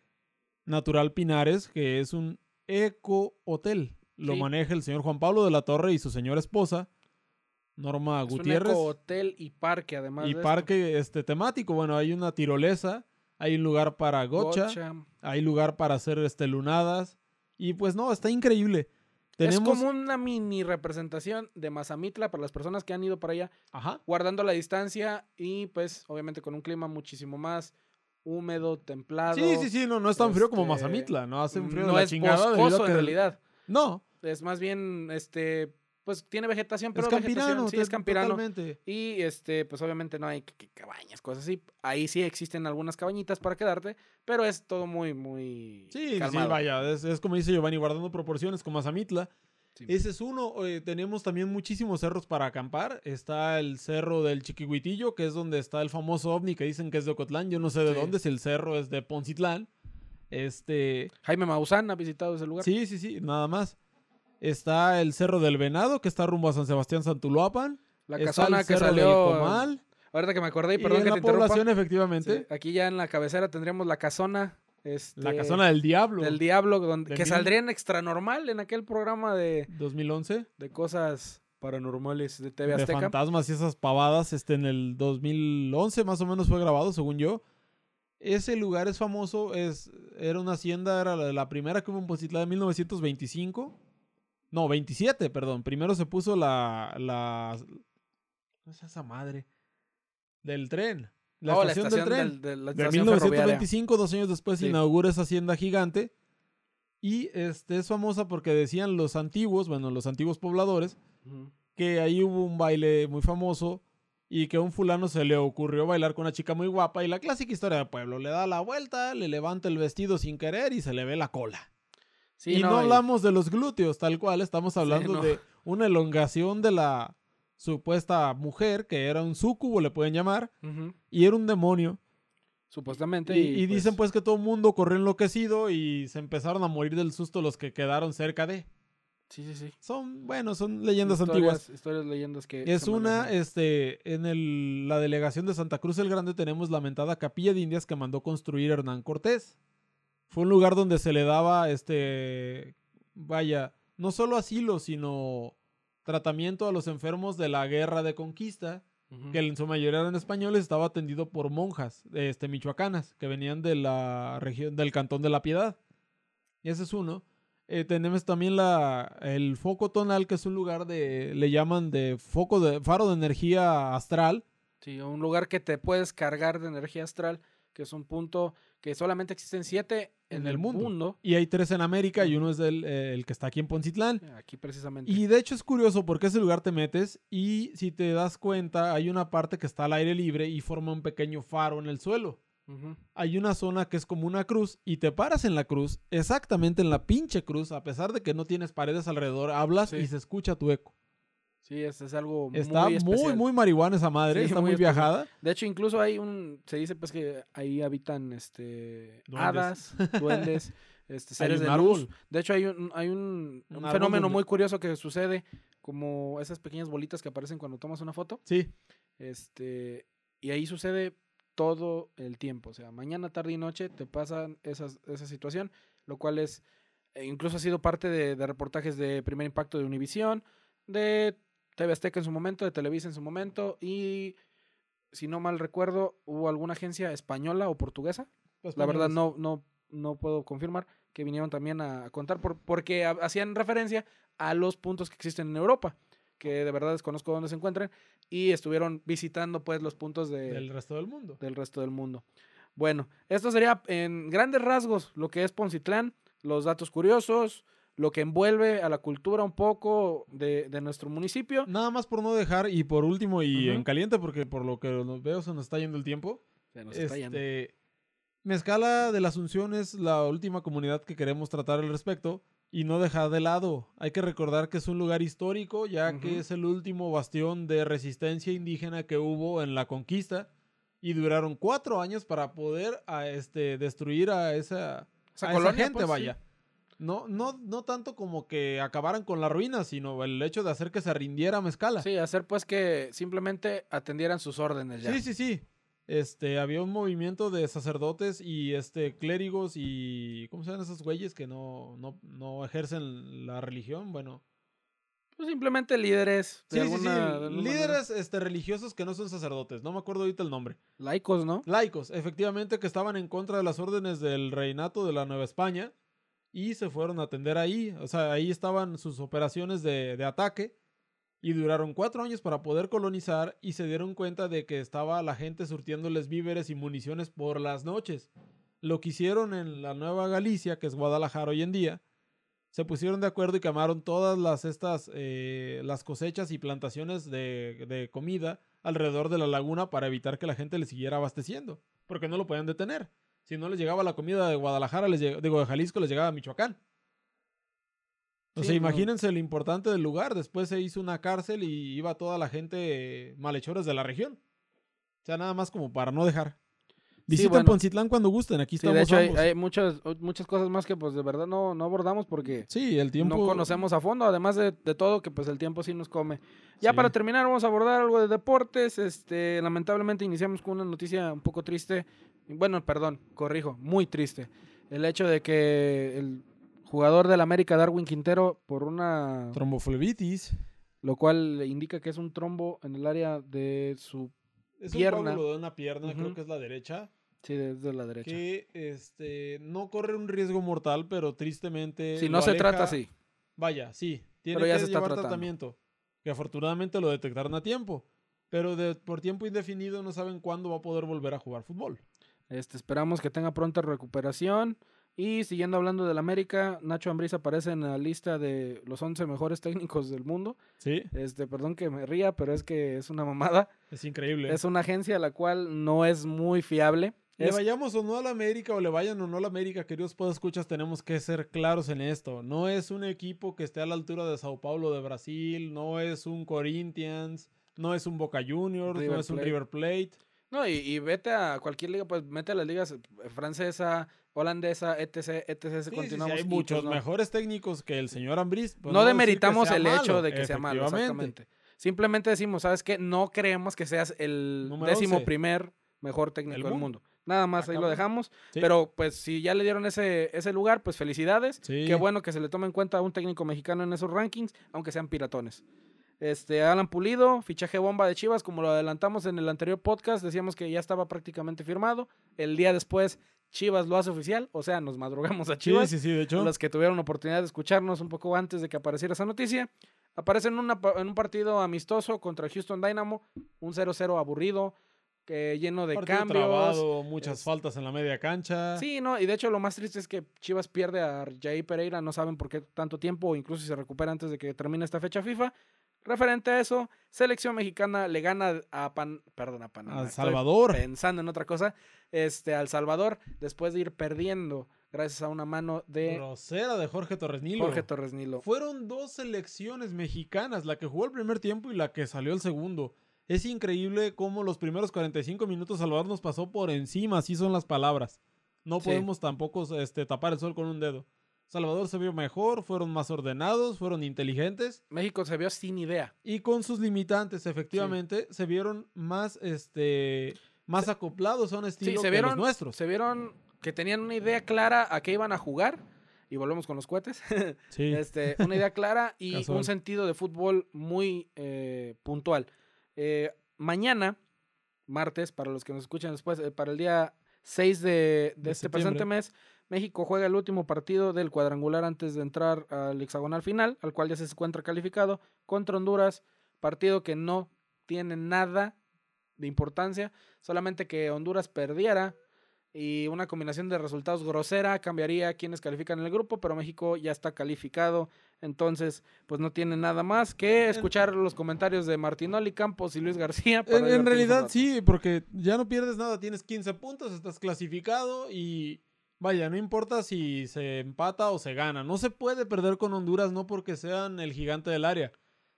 Natural Pinares, que es un eco hotel. Lo Sí. maneja el señor Juan Pablo de la Torre y su señora esposa, Norma es Gutiérrez. un hotel y parque, además. y de esto. parque este temático. Bueno, hay una tirolesa, hay un lugar para gocha, Gocha. hay lugar para hacer este lunadas. Y pues no, está increíble. Tenemos. Es como una mini representación de Mazamitla para las personas que han ido para allá, Ajá. guardando la distancia y pues obviamente con un clima muchísimo más húmedo, templado. Sí, sí, sí, no, no es tan frío como este, Mazamitla, no hace un frío de no la es chingada. boscoso que- en realidad. No, Es más bien, este, pues tiene vegetación, pero es campirano, vegetación, sí, es campirano. totalmente. Y este, pues obviamente no hay que- que cabañas, cosas así. Ahí sí existen algunas cabañitas para quedarte, pero es todo muy, muy Sí, sí, calmado. vaya, es, es como dice Giovanni, guardando proporciones con Mazamitla. Sí. Ese es uno. eh, tenemos también muchísimos cerros para acampar. Está el cerro del Chiquihuitillo, que es donde está el famoso ovni que dicen que es de Ocotlán. Yo no sé de Sí. dónde, si el cerro es de Poncitlán. Este, Jaime Maussan ha visitado ese lugar. sí, sí, sí, nada más. Está el cerro del Venado, que está rumbo a San Sebastián Santuluapan. La está casona el que cerro del salió. Comal. Ahorita que me acordé, y Y perdón en que la te interrumpa. población, Sí, efectivamente, aquí ya en la cabecera tendríamos la casona. Este, la casona del diablo. del diablo, donde, De que mil- saldría en extra normal en aquel programa de, 2011. de cosas paranormales de TV de Azteca. fantasmas y esas pavadas, este en el 2011 más o menos fue grabado, según yo. Ese lugar es famoso, es era una hacienda, era la, la primera que hubo en Poncitlán de 1925. No, 27, perdón. Primero se puso la la ¿Cómo es esa madre? Del tren. La Oh, estación, del tren. del- de la De estación ferroviaria. 1925, dos años después, se inaugura esa hacienda gigante. Y este es famosa porque decían los antiguos, bueno, los antiguos pobladores, que ahí hubo un baile muy famoso y que a un fulano se le ocurrió bailar con una chica muy guapa y la clásica historia del pueblo, le da la vuelta, le levanta el vestido sin querer y se le ve la cola. Sí, y no, hablamos de los glúteos, tal cual, estamos hablando no. de una elongación de la supuesta mujer, que era un súcubo, le pueden llamar, y era un demonio. Supuestamente. Y, y dicen pues que todo el mundo corrió enloquecido y se empezaron a morir del susto los que quedaron cerca de. Sí, sí, sí. Son, bueno, son leyendas Historias- antiguas. Historias, leyendas que. Es una, manejan. este, en el- la delegación de Santa Cruz el Grande tenemos la mentada capilla de indias que mandó construir Hernán Cortés. Fue un lugar donde se le daba, este, vaya, no solo asilo, sino tratamiento a los enfermos de la guerra de conquista, que en su mayoría eran españoles, estaba atendido por monjas, este, michoacanas, que venían de la región, del Cantón de la Piedad. Ese es uno. Eh, tenemos también la, el foco tonal, que es un lugar de, le llaman de foco de, faro de energía astral. Sí, un lugar que te puedes cargar de energía astral, que es un punto que solamente existen siete en, el mundo. Y hay tres en América y uno es el, eh, el que está aquí en Poncitlán. Aquí precisamente. Y de hecho es curioso porque ese lugar te metes y si te das cuenta hay una parte que está al aire libre y forma un pequeño faro en el suelo. Hay una zona que es como una cruz y te paras en la cruz, exactamente en la pinche cruz, a pesar de que no tienes paredes alrededor, hablas Sí. y se escucha tu eco. Sí, es, es algo Está muy muy, marihuana esa madre, Sí, está muy viajada. De hecho, incluso hay un, se dice pues que ahí habitan este Duendes. hadas, duendes, este, seres de luz. De hecho, hay un, hay un, Un un árbol fenómeno donde- muy curioso que sucede, como esas pequeñas bolitas que aparecen cuando tomas una foto. Sí, Este, y ahí sucede todo el tiempo. O sea, mañana, tarde y noche te pasan esas, esa situación, lo cual es, e incluso ha sido parte de, de reportajes de Primer Impacto de Univisión, de TV Azteca en su momento, de Televisa en su momento, y si no mal recuerdo, hubo alguna agencia española o portuguesa. La verdad no, no, no puedo confirmar que vinieron también a, contar por, porque ha- hacían referencia a los puntos que existen en Europa, que de verdad desconozco dónde se encuentran, y estuvieron visitando pues los puntos de, del resto del mundo. del resto del mundo. Bueno, esto sería en grandes rasgos lo que es Poncitlán, los datos curiosos, lo que envuelve a la cultura un poco de, de nuestro municipio. Nada más por no dejar, y por último, y Ujú. en caliente, porque por lo que nos veo se nos está yendo el tiempo. Se nos está yendo. Este, Mezcala de la Asunción es la última comunidad que queremos tratar al respecto y no dejar de lado. Hay que recordar que es un lugar histórico, ya Ujú. que es el último bastión de resistencia indígena que hubo en la conquista y duraron cuatro años para poder a, este, destruir a esa, Esa a esa colonia, gente, pues, sí. No, no, no tanto como que acabaran con la ruina, sino el hecho de hacer que se rindiera Mezcala. Sí, hacer pues que simplemente atendieran sus órdenes ya. Sí, sí, sí. Este, había un movimiento de sacerdotes y este clérigos y ¿cómo se llaman esos güeyes que no, no, no ejercen la religión? Bueno, Pues simplemente líderes. sí, sí, sí, de líderes este religiosos que no son sacerdotes, no me acuerdo ahorita el nombre. Laicos, ¿no? Laicos, efectivamente que estaban en contra de las órdenes del reinato de la Nueva España y se fueron a atender ahí, o sea, ahí estaban sus operaciones de, de ataque y duraron cuatro años para poder colonizar y se dieron cuenta de que estaba la gente surtiéndoles víveres y municiones por las noches. Lo que hicieron en la Nueva Galicia, que es Guadalajara hoy en día, se pusieron de acuerdo y quemaron todas las estas eh, las cosechas y plantaciones de, de comida alrededor de la laguna para evitar que la gente le siguiera abasteciendo, porque no lo podían detener. Si no les llegaba la comida de Guadalajara, les lleg- digo, de Jalisco, les llegaba a Michoacán. O Sí, sea, no. imagínense lo importante del lugar. Después se hizo una cárcel y iba toda la gente malhechores de la región. O sea, nada más como para no dejar. Visiten bueno. Poncitlán cuando gusten, aquí Sí, estamos de hecho hay, muchas, muchas cosas más que pues de verdad no, no abordamos porque Sí, el tiempo... no conocemos a fondo, además de, de todo que pues el tiempo sí nos come. Ya Sí. para terminar vamos a abordar algo de deportes. Este, lamentablemente iniciamos con una noticia un poco triste. Bueno, perdón, corrijo, muy triste. El hecho de que el jugador del América Darwin Quintero por una Tromboflebitis. lo cual indica que es un trombo en el área de su Es Pierna. un coágulo de una pierna, creo que es la derecha. sí, desde la derecha. Que este, no corre un riesgo mortal, pero tristemente... si no se aleja- trata así. Vaya, sí. Tiene Pero ya que se está llevar tratando. tratamiento. Que afortunadamente lo detectaron a tiempo. Pero de, por tiempo indefinido no saben cuándo va a poder volver a jugar fútbol. Este, esperamos que tenga pronta recuperación. Y siguiendo hablando del América, Nacho Ambriz aparece en la lista de los 11 mejores técnicos del mundo. Sí, Este, perdón que me ría, pero es que es una mamada. es increíble. Es una agencia la cual no es muy fiable. Le Es- vayamos o no a la América o le vayan o no a la América, queridos escuchas, tenemos que ser claros en esto. No es un equipo que esté a la altura de Sao Paulo de Brasil, no es un Corinthians, no es un Boca Juniors, River no es un. River Plate. No, y, y vete a cualquier liga, pues mete a las ligas eh, francesa, holandesa, etc, etc. Sí, sí, sí, continuamos. hay muchos pues, no. mejores técnicos que el señor Ambriz. pues, no demeritamos el malo, hecho de que sea malo, exactamente. Simplemente decimos, ¿sabes qué? No creemos que seas el Número décimo 11. primer mejor técnico Del del mundo. Nada más, ahí lo dejamos. Sí. Pero pues si ya le dieron ese, ese lugar, pues felicidades. Qué bueno que se le tome en cuenta a un técnico mexicano en esos rankings, aunque sean piratones. Este, Alan Pulido, fichaje bomba de Chivas, como lo adelantamos en el anterior podcast, decíamos que ya estaba prácticamente firmado. El día después, Chivas lo hace oficial, o sea, nos madrugamos a Sí, Chivas. sí, sí, de hecho. Los que tuvieron oportunidad de escucharnos un poco antes de que apareciera esa noticia. Aparece en, una en un partido amistoso contra el Houston Dynamo, un 0-0 aburrido, que lleno de Partido cambios. trabado, muchas es- faltas en la media cancha. Sí, no, y de hecho lo más triste es que Chivas pierde a Jair Pereira, no saben por qué tanto tiempo, o incluso si se recupera antes de que termine esta fecha FIFA. Referente a eso, selección mexicana le gana a Pan, perdón, a Panamá. Al estoy Salvador. Pensando en otra cosa, este, al Salvador, después de ir perdiendo gracias a una mano de Grosera de Jorge Torres Nilo. Jorge Torres Nilo. Fueron dos selecciones mexicanas, la que jugó el primer tiempo y la que salió el segundo. Es increíble cómo los primeros 45 minutos Salvador nos pasó por encima, así son las palabras. No Sí. podemos tampoco este, tapar el sol con un dedo. Salvador se vio mejor, fueron más ordenados, fueron inteligentes México se vio sin idea. y con sus limitantes, efectivamente, se vieron más, este, más acoplados a un estilo se que vieron- los nuestros. Se vieron que tenían una idea clara a qué iban a jugar. Y volvemos con los cohetes. Sí. este, una idea clara y un sentido de fútbol muy eh, puntual. Eh, mañana, martes, para los que nos escuchan después, eh, para el día 6 de, de De este presente mes, México juega el último partido del cuadrangular antes de entrar al hexagonal final, al cual ya se encuentra calificado, contra Honduras, partido que no tiene nada de importancia, solamente que Honduras perdiera y una combinación de resultados grosera cambiaría quienes califican en el grupo, pero México ya está calificado, entonces pues no tiene nada más que escuchar los comentarios de Martinoli, Campos y Luis García. En, realidad sí, porque ya no pierdes nada, tienes 15 puntos, estás clasificado y vaya, no importa si se empata o se gana. No se puede perder con Honduras no porque sean el gigante del área,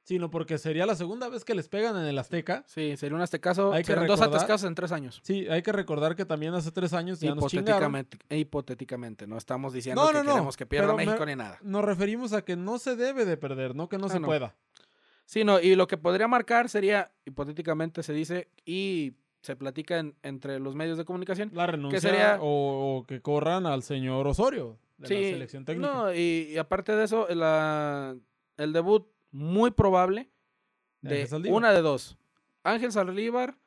sino porque sería la segunda vez que les pegan en el Azteca. Sí, sería un aztecaso, Hay que serán dos recordar- atascados en tres años. Sí, hay que recordar que también hace tres años ya nos. Hipotéticamente, hipotéticamente, no estamos diciendo No, que no, no, queremos que pierda me- México ni nada. Nos referimos a que no se debe de perder, no que no Ah, se pueda. Sí, no, y lo que podría marcar sería, hipotéticamente se dice, y se platica en- entre los medios de comunicación. La renuncia sería- o, o que corran al señor Osorio de sí, la selección técnica. No, y, y aparte de eso, la- el debut muy probable De una de dos. Ángel Saldívar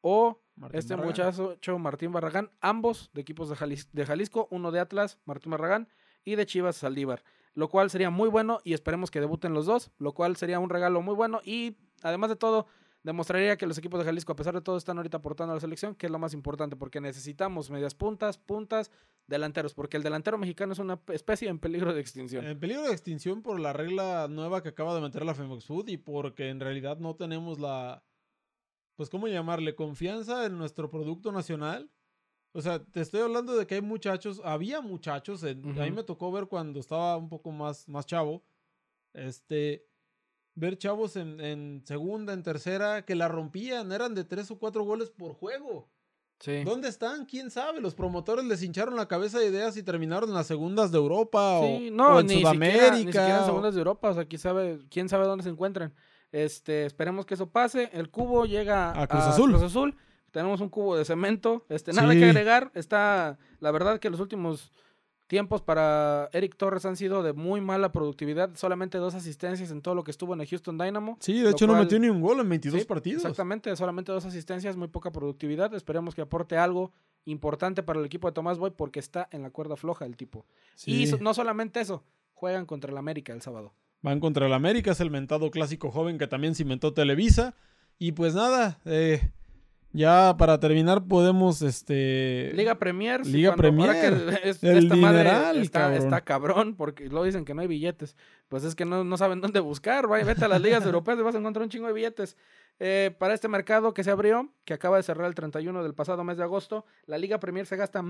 o Martín este Barragán. muchacho Martín Barragán, ambos de equipos de, Jalis- de Jalisco, uno de Atlas, Martín Barragán, y de Chivas Saldívar, lo cual sería muy bueno y esperemos que debuten los dos, lo cual sería un regalo muy bueno y además de todo demostraría que los equipos de Jalisco a pesar de todo están ahorita aportando a la selección, que es lo más importante porque necesitamos medias puntas, puntas, delanteros, porque el delantero mexicano es una especie en peligro de extinción. En peligro de extinción por la regla nueva que acaba de meter la Femex Food y porque en realidad no tenemos la, pues cómo llamarle, confianza en nuestro producto nacional. O sea, te estoy hablando de que hay muchachos, había muchachos, en- a mí me tocó ver cuando estaba un poco más, más chavo, este, ver chavos en, en segunda, en tercera, que la rompían, eran de tres o cuatro goles por juego. Sí. ¿Dónde están? ¿Quién sabe? Los promotores les hincharon la cabeza de ideas y terminaron en las segundas de Europa o- Sí, no, o, en ni Sudamérica. Siquiera, ni siquiera en o- segundas de Europa, o sea, quién sabe, quién sabe dónde se encuentran. Este, esperemos que eso pase. El cubo llega A Cruz Azul. Cruz Azul. Tenemos un cubo de cemento. Este, nada Sí. que agregar. Está, la verdad que los últimos tiempos para Eric Torres han sido de muy mala productividad. Solamente dos asistencias en todo lo que estuvo en el Houston Dynamo. Sí, de hecho no metió ni un gol en 22 Sí, partidos. Exactamente, solamente dos asistencias, muy poca productividad. Esperemos que aporte algo importante para el equipo de Tomás Boy porque está en la cuerda floja el tipo. Y Sí. no solamente eso, juegan contra el América el sábado. Van contra el América, es el mentado clásico joven que también cimentó Televisa. Y pues nada, eh, ya para terminar podemos, este... Liga Premier. sí, Liga cuando- ahora Premier, que es- el esta madre está, cabrón. está cabrón porque luego dicen que no hay billetes. Pues es que no, no saben dónde buscar. Vaya, vete a las ligas europeas y vas a encontrar un chingo de billetes. Eh, para este mercado que se abrió, que acaba de cerrar el 31 del pasado mes de agosto, la Liga Premier se gasta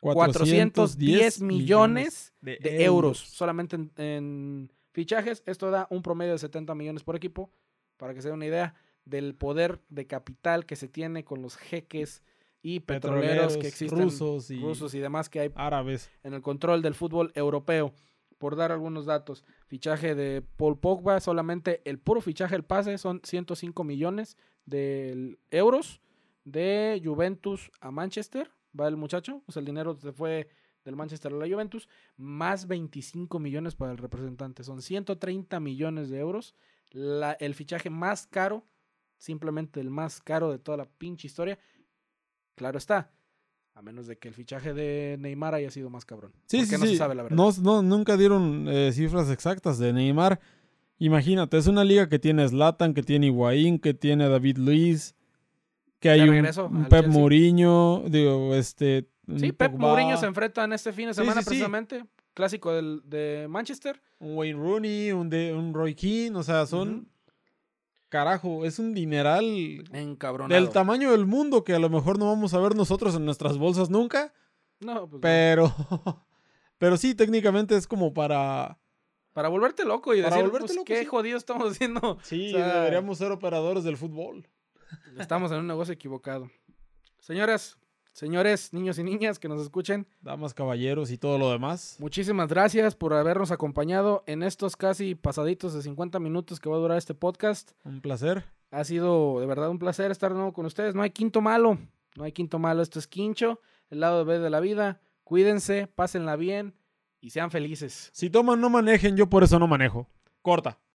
1.410 millones de euros solamente en, en fichajes. Esto da un promedio de 70 millones por equipo, para que se den una idea del poder de capital que se tiene con los jeques y petroleros, Petroleros, que existen, rusos y rusos y demás que hay árabes. en el control del fútbol europeo. Por dar algunos datos, fichaje de Paul Pogba, solamente el puro fichaje, el pase, son 105 millones de euros de Juventus a Manchester. Va el muchacho, o sea, el dinero se fue del Manchester a la Juventus, más 25 millones para el representante. Son 130 millones de euros. La- el fichaje más caro, simplemente el más caro de toda la pinche historia. Claro está, a menos de que el fichaje de Neymar haya sido más cabrón. Sí, porque sí, no sí. se sabe la verdad. No, no, nunca dieron eh, cifras exactas de Neymar. Imagínate, es una liga que tiene Zlatan, que tiene Higuaín, que tiene David Luis, que hay un, Pep. Mourinho, digo, este... Sí, Pep Mourinho se enfrenta en este fin de semana sí, sí. precisamente. Clásico del, de Manchester. un Wayne Rooney, un, de, un Roy Keane, o sea, son... Carajo, es un dineral Encabronado. del tamaño del mundo que a lo mejor no vamos a ver nosotros en nuestras bolsas nunca, No, pues no. pero... Pero sí, técnicamente es como para... Para volverte loco y Para decir, volverte pues, loco, qué sí. jodido estamos haciendo. Sí, O sea, deberíamos ser operadores del fútbol. Estamos en un negocio equivocado. Señoras, señores, niños y niñas que nos escuchen, Damas, caballeros y todo lo demás. muchísimas gracias por habernos acompañado en estos casi pasaditos de 50 minutos que va a durar este podcast. Un placer. Ha sido de verdad un placer estar de nuevo con ustedes. No hay quinto malo. No hay quinto malo. Esto es quincho, el lado B de la vida. Cuídense, pásenla bien y sean felices. Si toman, no manejen. Yo por eso no manejo. Corta.